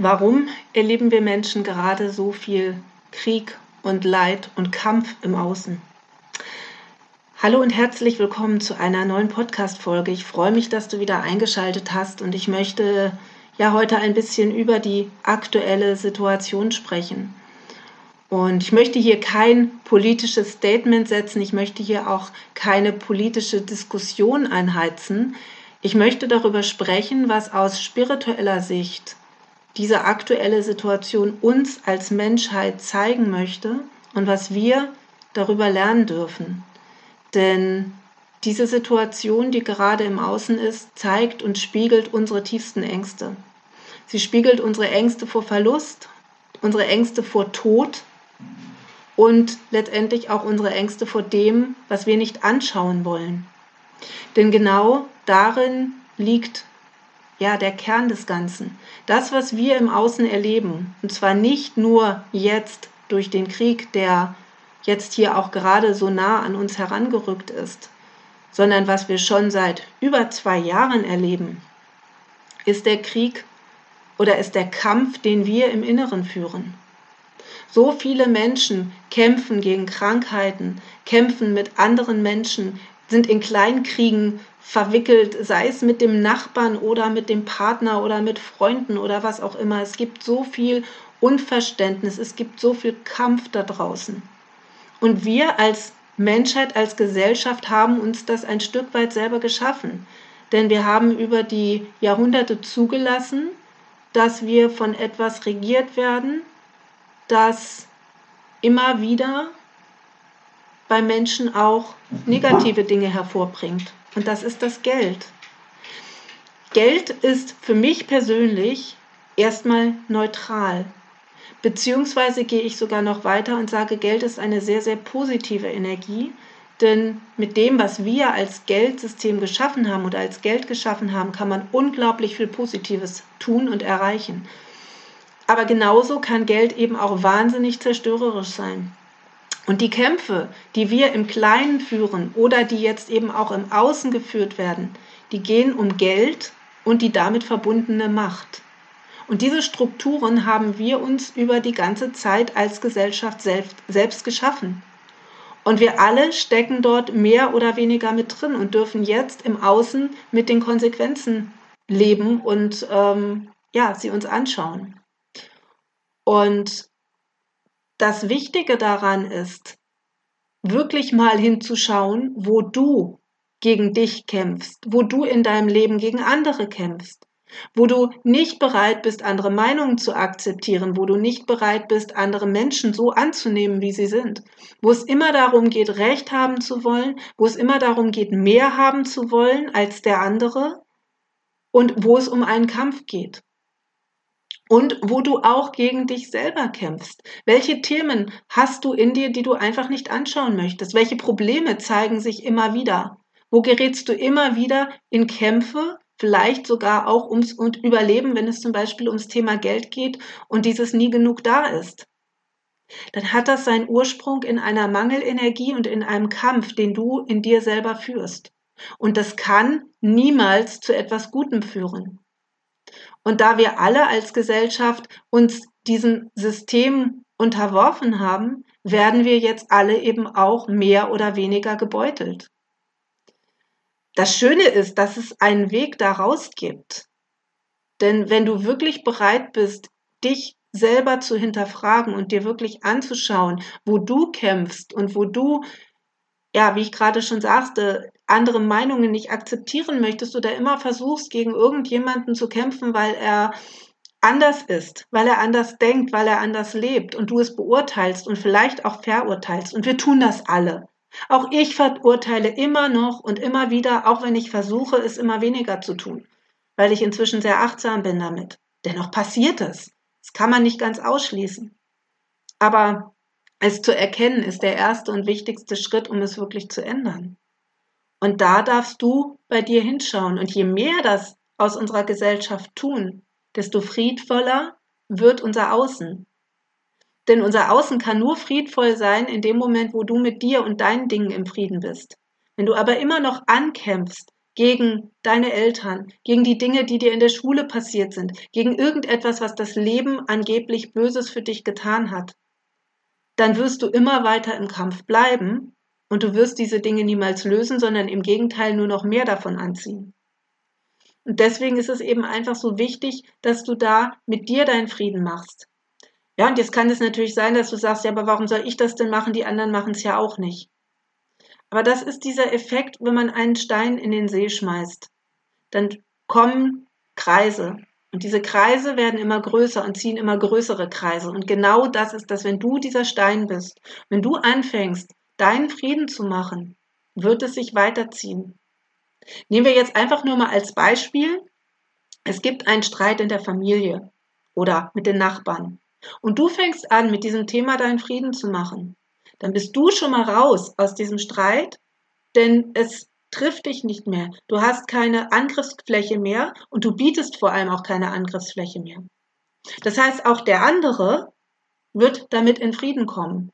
Warum erleben wir Menschen gerade so viel Krieg und Leid und Kampf im Außen? Hallo und herzlich willkommen zu einer neuen Podcast-Folge. Ich freue mich, dass du wieder eingeschaltet hast und ich möchte ja heute ein bisschen über die aktuelle Situation sprechen. Und ich möchte hier kein politisches Statement setzen, ich möchte hier auch keine politische Diskussion einheizen. Ich möchte darüber sprechen, was aus spiritueller Sicht diese aktuelle Situation uns als Menschheit zeigen möchte und was wir darüber lernen dürfen. Denn diese Situation, die gerade im Außen ist, zeigt und spiegelt unsere tiefsten Ängste. Sie spiegelt unsere Ängste vor Verlust, unsere Ängste vor Tod und letztendlich auch unsere Ängste vor dem, was wir nicht anschauen wollen. Denn genau darin liegt ja der Kern des Ganzen. Das, was wir im Außen erleben, und zwar nicht nur jetzt durch den Krieg, der jetzt hier auch gerade so nah an uns herangerückt ist, sondern was wir schon seit über zwei Jahren erleben, ist der Krieg oder ist der Kampf, den wir im Inneren führen. So viele Menschen kämpfen gegen Krankheiten, kämpfen mit anderen Menschen, sind in Kleinkriegen verwickelt, sei es mit dem Nachbarn oder mit dem Partner oder mit Freunden oder was auch immer. Es gibt so viel Unverständnis, es gibt so viel Kampf da draußen. Und wir als Menschheit, als Gesellschaft haben uns das ein Stück weit selber geschaffen. Denn wir haben über die Jahrhunderte zugelassen, dass wir von etwas regiert werden, das immer wieder bei Menschen auch negative Dinge hervorbringt. Und das ist das Geld. Geld ist für mich persönlich erstmal neutral. Beziehungsweise gehe ich sogar noch weiter und sage, Geld ist eine sehr, sehr positive Energie. Denn mit dem, was wir als Geldsystem geschaffen haben oder als Geld geschaffen haben, kann man unglaublich viel Positives tun und erreichen. Aber genauso kann Geld eben auch wahnsinnig zerstörerisch sein. Und die Kämpfe, die wir im Kleinen führen oder die jetzt eben auch im Außen geführt werden, die gehen um Geld und die damit verbundene Macht. Und diese Strukturen haben wir uns über die ganze Zeit als Gesellschaft selbst, selbst geschaffen. Und wir alle stecken dort mehr oder weniger mit drin und dürfen jetzt im Außen mit den Konsequenzen leben und ähm, ja, sie uns anschauen. Und das Wichtige daran ist, wirklich mal hinzuschauen, wo du gegen dich kämpfst, wo du in deinem Leben gegen andere kämpfst wo du nicht bereit bist, andere Meinungen zu akzeptieren, wo du nicht bereit bist, andere Menschen so anzunehmen, wie sie sind, wo es immer darum geht, Recht haben zu wollen, wo es immer darum geht, mehr haben zu wollen als der andere und wo es um einen Kampf geht. Und wo du auch gegen dich selber kämpfst. Welche Themen hast du in dir, die du einfach nicht anschauen möchtest? Welche Probleme zeigen sich immer wieder? Wo gerätst du immer wieder in Kämpfe, vielleicht sogar auch ums und Überleben, wenn es zum Beispiel ums Thema Geld geht und dieses nie genug da ist. Dann hat das seinen Ursprung in einer Mangelenergie und in einem Kampf, den du in dir selber führst. Und das kann niemals zu etwas Gutem führen. Und da wir alle als Gesellschaft uns diesem System unterworfen haben, werden wir jetzt alle eben auch mehr oder weniger gebeutelt. Das Schöne ist, dass es einen Weg daraus gibt. Denn wenn du wirklich bereit bist, dich selber zu hinterfragen und dir wirklich anzuschauen, wo du kämpfst und wo du, ja, wie ich gerade schon sagte, andere Meinungen nicht akzeptieren möchtest oder immer versuchst, gegen irgendjemanden zu kämpfen, weil er anders ist, weil er anders denkt, weil er anders lebt und du es beurteilst und vielleicht auch verurteilst. Und wir tun das alle. Auch ich verurteile immer noch und immer wieder, auch wenn ich versuche, es immer weniger zu tun, weil ich inzwischen sehr achtsam bin damit. Dennoch passiert es. Das kann man nicht ganz ausschließen. Aber es zu erkennen ist der erste und wichtigste Schritt, um es wirklich zu ändern. Und da darfst du bei dir hinschauen. Und je mehr das aus unserer Gesellschaft tun, desto friedvoller wird unser Außen. Denn unser Außen kann nur friedvoll sein in dem Moment, wo du mit dir und deinen Dingen im Frieden bist. Wenn du aber immer noch ankämpfst gegen deine Eltern, gegen die Dinge, die dir in der Schule passiert sind, gegen irgendetwas, was das Leben angeblich Böses für dich getan hat, dann wirst du immer weiter im Kampf bleiben und du wirst diese Dinge niemals lösen, sondern im Gegenteil nur noch mehr davon anziehen. Und deswegen ist es eben einfach so wichtig, dass du da mit dir deinen Frieden machst. Ja, und jetzt kann es natürlich sein, dass du sagst, ja, aber warum soll ich das denn machen? Die anderen machen es ja auch nicht. Aber das ist dieser Effekt, wenn man einen Stein in den See schmeißt. Dann kommen Kreise. Und diese Kreise werden immer größer und ziehen immer größere Kreise. Und genau das ist das, wenn du dieser Stein bist. Wenn du anfängst, deinen Frieden zu machen, wird es sich weiterziehen. Nehmen wir jetzt einfach nur mal als Beispiel, es gibt einen Streit in der Familie oder mit den Nachbarn. Und du fängst an, mit diesem Thema deinen Frieden zu machen dann bist du schon mal raus aus diesem Streit, denn es trifft dich nicht mehr. Du hast keine Angriffsfläche mehr und du bietest vor allem auch keine Angriffsfläche mehr. Das heißt, auch der andere wird damit in Frieden kommen.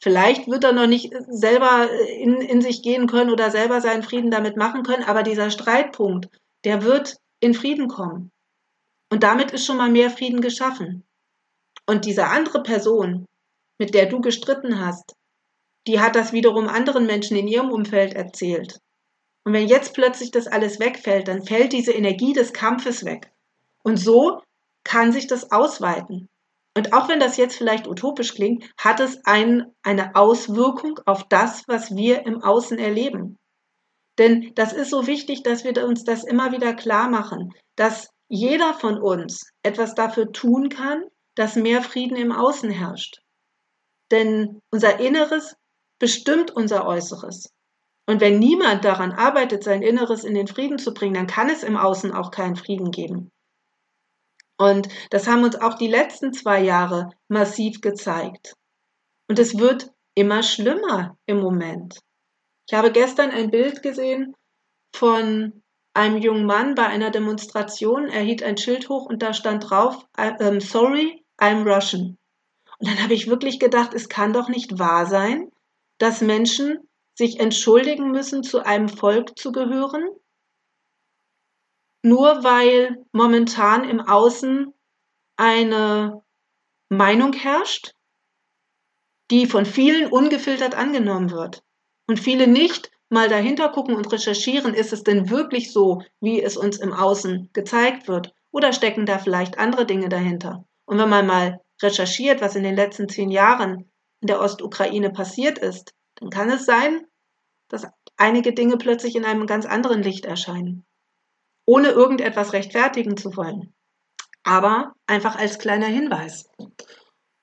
Vielleicht wird er noch nicht selber in, in sich gehen können oder selber seinen Frieden damit machen können, aber dieser Streitpunkt, der wird in Frieden kommen. Und damit ist schon mal mehr Frieden geschaffen. Und diese andere Person, mit der du gestritten hast, die hat das wiederum anderen Menschen in ihrem Umfeld erzählt. Und wenn jetzt plötzlich das alles wegfällt, dann fällt diese Energie des Kampfes weg. Und so kann sich das ausweiten. Und auch wenn das jetzt vielleicht utopisch klingt, hat es ein, eine Auswirkung auf das, was wir im Außen erleben. Denn das ist so wichtig, dass wir uns das immer wieder klar machen, dass jeder von uns etwas dafür tun kann, dass mehr Frieden im Außen herrscht. Denn unser Inneres bestimmt unser Äußeres. Und wenn niemand daran arbeitet, sein Inneres in den Frieden zu bringen, dann kann es im Außen auch keinen Frieden geben. Und das haben uns auch die letzten zwei Jahre massiv gezeigt. Und es wird immer schlimmer im Moment. Ich habe gestern ein Bild gesehen von einem jungen Mann bei einer Demonstration. Er hielt ein Schild hoch und da stand drauf, I'm sorry, I'm Russian. Und dann habe ich wirklich gedacht, es kann doch nicht wahr sein, dass Menschen sich entschuldigen müssen, zu einem Volk zu gehören, nur weil momentan im Außen eine Meinung herrscht, die von vielen ungefiltert angenommen wird und viele nicht mal dahinter gucken und recherchieren, ist es denn wirklich so, wie es uns im Außen gezeigt wird oder stecken da vielleicht andere Dinge dahinter? Und wenn man mal recherchiert, was in den letzten zehn Jahren in der Ostukraine passiert ist, dann kann es sein, dass einige Dinge plötzlich in einem ganz anderen Licht erscheinen, ohne irgendetwas rechtfertigen zu wollen, aber einfach als kleiner Hinweis.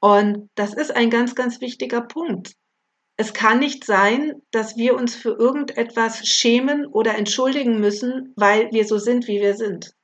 Und das ist ein ganz, ganz wichtiger Punkt. Es kann nicht sein, dass wir uns für irgendetwas schämen oder entschuldigen müssen, weil wir so sind, wie wir sind.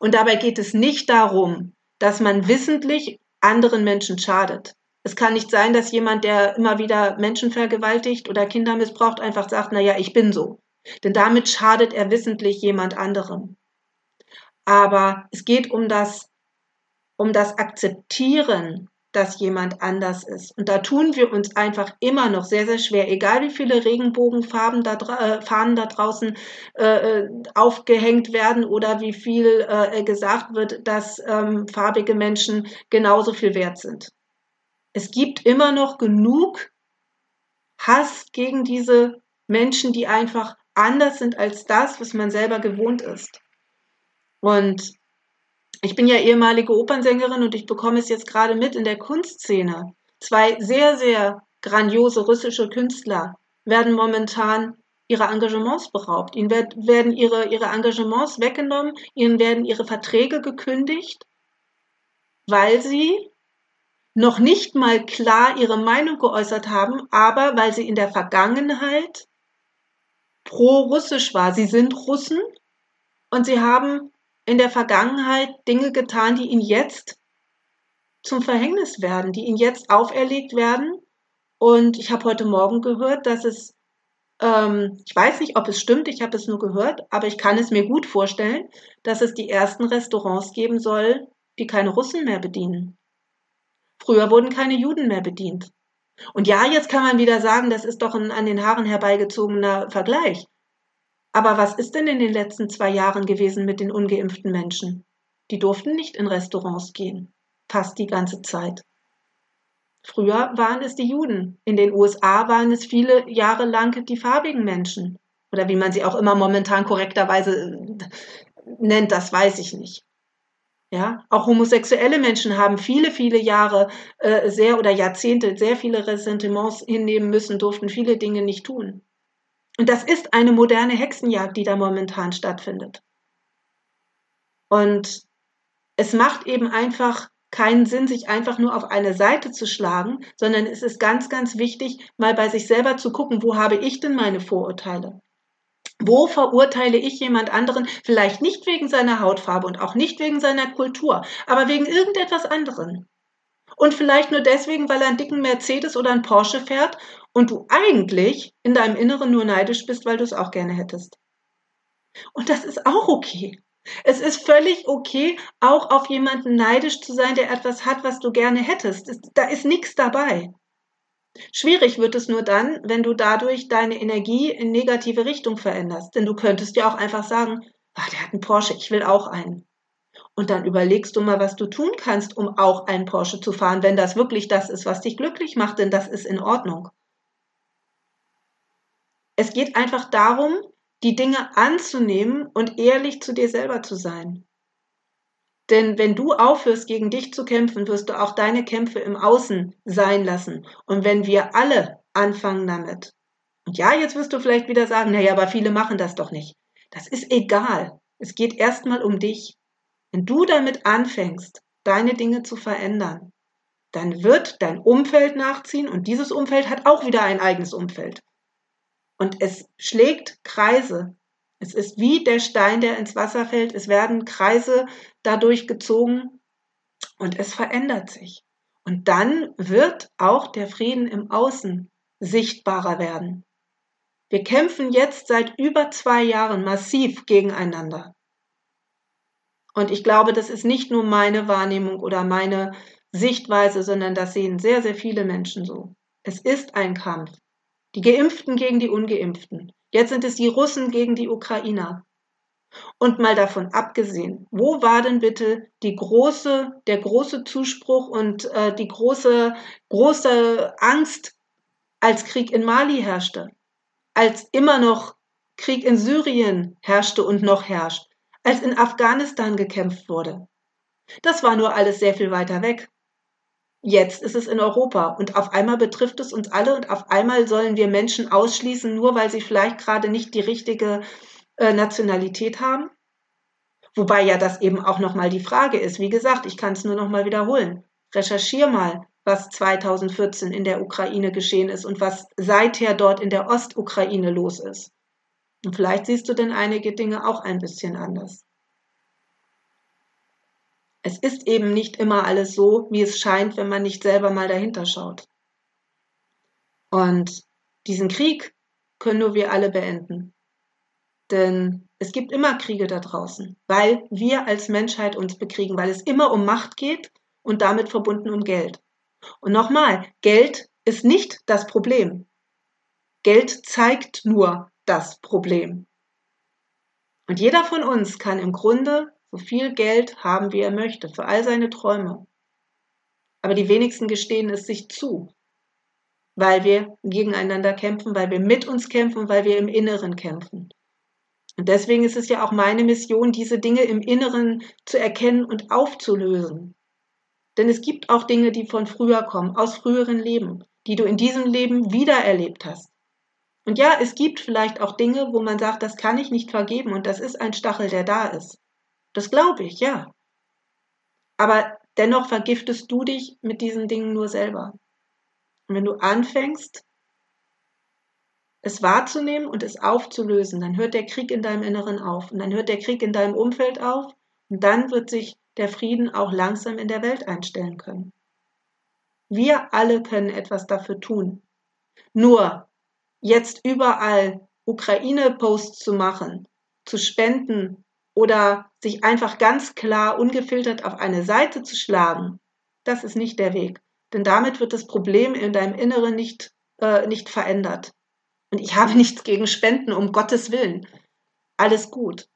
Und dabei geht es nicht darum, dass man wissentlich anderen Menschen schadet. Es kann nicht sein, dass jemand, der immer wieder Menschen vergewaltigt oder Kinder missbraucht, einfach sagt, na ja, ich bin so. Denn damit schadet er wissentlich jemand anderem. Aber es geht um das, um das Akzeptieren dass jemand anders ist. Und da tun wir uns einfach immer noch sehr, sehr schwer, egal wie viele Regenbogenfarben da, äh, Fahnen da draußen äh, äh, aufgehängt werden oder wie viel äh, gesagt wird, dass ähm, farbige Menschen genauso viel wert sind. Es gibt immer noch genug Hass gegen diese Menschen, die einfach anders sind als das, was man selber gewohnt ist. Und ich bin ja ehemalige Opernsängerin und ich bekomme es jetzt gerade mit in der Kunstszene. Zwei sehr, sehr grandiose russische Künstler werden momentan ihre Engagements beraubt. Ihnen werden ihre, ihre Engagements weggenommen, ihnen werden ihre Verträge gekündigt, weil sie noch nicht mal klar ihre Meinung geäußert haben, aber weil sie in der Vergangenheit pro-russisch war. Sie sind Russen und sie haben in der Vergangenheit Dinge getan, die ihnen jetzt zum Verhängnis werden, die ihnen jetzt auferlegt werden. Und ich habe heute Morgen gehört, dass es, ähm, ich weiß nicht, ob es stimmt, ich habe es nur gehört, aber ich kann es mir gut vorstellen, dass es die ersten Restaurants geben soll, die keine Russen mehr bedienen. Früher wurden keine Juden mehr bedient. Und ja, jetzt kann man wieder sagen, das ist doch ein an den Haaren herbeigezogener Vergleich. Aber was ist denn in den letzten zwei Jahren gewesen mit den ungeimpften Menschen? Die durften nicht in Restaurants gehen. Fast die ganze Zeit. Früher waren es die Juden. In den USA waren es viele Jahre lang die farbigen Menschen. Oder wie man sie auch immer momentan korrekterweise äh, nennt, das weiß ich nicht. Ja, auch homosexuelle Menschen haben viele, viele Jahre äh, sehr oder Jahrzehnte sehr viele Ressentiments hinnehmen müssen, durften viele Dinge nicht tun. Und das ist eine moderne Hexenjagd, die da momentan stattfindet. Und es macht eben einfach keinen Sinn, sich einfach nur auf eine Seite zu schlagen, sondern es ist ganz, ganz wichtig, mal bei sich selber zu gucken, wo habe ich denn meine Vorurteile? Wo verurteile ich jemand anderen, vielleicht nicht wegen seiner Hautfarbe und auch nicht wegen seiner Kultur, aber wegen irgendetwas anderem? Und vielleicht nur deswegen, weil er einen dicken Mercedes oder einen Porsche fährt und du eigentlich in deinem Inneren nur neidisch bist, weil du es auch gerne hättest. Und das ist auch okay. Es ist völlig okay, auch auf jemanden neidisch zu sein, der etwas hat, was du gerne hättest. Da ist nichts dabei. Schwierig wird es nur dann, wenn du dadurch deine Energie in negative Richtung veränderst. Denn du könntest ja auch einfach sagen, ach, der hat einen Porsche, ich will auch einen. Und dann überlegst du mal, was du tun kannst, um auch einen Porsche zu fahren, wenn das wirklich das ist, was dich glücklich macht, denn das ist in Ordnung. Es geht einfach darum, die Dinge anzunehmen und ehrlich zu dir selber zu sein. Denn wenn du aufhörst, gegen dich zu kämpfen, wirst du auch deine Kämpfe im Außen sein lassen. Und wenn wir alle anfangen damit, und ja, jetzt wirst du vielleicht wieder sagen, naja, aber viele machen das doch nicht. Das ist egal. Es geht erstmal um dich. Wenn du damit anfängst, deine Dinge zu verändern, dann wird dein Umfeld nachziehen und dieses Umfeld hat auch wieder ein eigenes Umfeld. Und es schlägt Kreise. Es ist wie der Stein, der ins Wasser fällt. Es werden Kreise dadurch gezogen und es verändert sich. Und dann wird auch der Frieden im Außen sichtbarer werden. Wir kämpfen jetzt seit über zwei Jahren massiv gegeneinander. Und ich glaube, das ist nicht nur meine Wahrnehmung oder meine Sichtweise, sondern das sehen sehr, sehr viele Menschen so. Es ist ein Kampf. Die Geimpften gegen die Ungeimpften. Jetzt sind es die Russen gegen die Ukrainer. Und mal davon abgesehen, wo war denn bitte die große, der große Zuspruch und äh, die große, große Angst, als Krieg in Mali herrschte, als immer noch Krieg in Syrien herrschte und noch herrscht, als in Afghanistan gekämpft wurde? Das war nur alles sehr viel weiter weg. Jetzt ist es in Europa und auf einmal betrifft es uns alle und auf einmal sollen wir Menschen ausschließen, nur weil sie vielleicht gerade nicht die richtige äh, Nationalität haben. Wobei ja das eben auch nochmal die Frage ist. Wie gesagt, ich kann es nur nochmal wiederholen. Recherchier mal, was 2014 in der Ukraine geschehen ist und was seither dort in der Ostukraine los ist. Und vielleicht siehst du denn einige Dinge auch ein bisschen anders es ist eben nicht immer alles so, wie es scheint, wenn man nicht selber mal dahinter schaut. Und diesen Krieg können nur wir alle beenden. Denn es gibt immer Kriege da draußen, weil wir als Menschheit uns bekriegen, weil es immer um Macht geht und damit verbunden um Geld. Und nochmal, Geld ist nicht das Problem. Geld zeigt nur das Problem. Und jeder von uns kann im Grunde so viel Geld haben, wie er möchte, für all seine Träume. Aber die wenigsten gestehen es sich zu, weil wir gegeneinander kämpfen, weil wir mit uns kämpfen, weil wir im Inneren kämpfen. Und deswegen ist es ja auch meine Mission, diese Dinge im Inneren zu erkennen und aufzulösen. Denn es gibt auch Dinge, die von früher kommen, aus früheren Leben, die du in diesem Leben wiedererlebt hast. Und ja, es gibt vielleicht auch Dinge, wo man sagt, das kann ich nicht vergeben und das ist ein Stachel, der da ist. Das glaube ich, ja. Aber dennoch vergiftest du dich mit diesen Dingen nur selber. Und wenn du anfängst, es wahrzunehmen und es aufzulösen, dann hört der Krieg in deinem Inneren auf und dann hört der Krieg in deinem Umfeld auf und dann wird sich der Frieden auch langsam in der Welt einstellen können. Wir alle können etwas dafür tun. Nur jetzt überall Ukraine-Posts zu machen, zu spenden, oder sich einfach ganz klar ungefiltert auf eine Seite zu schlagen, das ist nicht der Weg. Denn damit wird das Problem in deinem Inneren nicht, äh, nicht verändert. Und ich habe nichts gegen Spenden, um Gottes Willen. alles gut.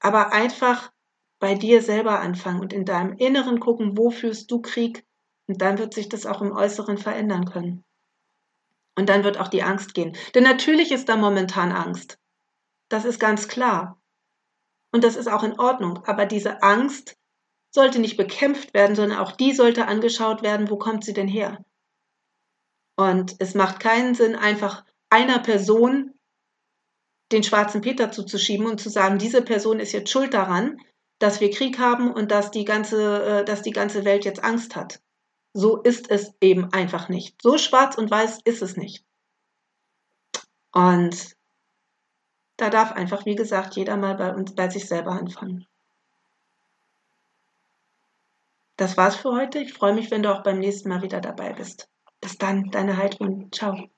Aber einfach bei dir selber anfangen und in deinem Inneren gucken, wo führst du Krieg und dann wird sich das auch im Äußeren verändern können. Und dann wird auch die Angst gehen. Denn natürlich ist da momentan Angst. Das ist ganz klar. Und das ist auch in Ordnung. Aber diese Angst sollte nicht bekämpft werden, sondern auch die sollte angeschaut werden, wo kommt sie denn her? Und es macht keinen Sinn, einfach einer Person den schwarzen Peter zuzuschieben und zu sagen, diese Person ist jetzt schuld daran, dass wir Krieg haben und dass die ganze, äh, dass die ganze Welt jetzt Angst hat. So ist es eben einfach nicht. So schwarz und weiß ist es nicht. Und da darf einfach, wie gesagt, jeder mal bei uns, bei sich selber anfangen. Das war's für heute. Ich freue mich, wenn du auch beim nächsten Mal wieder dabei bist. Bis dann, deine Heidrun. Ciao.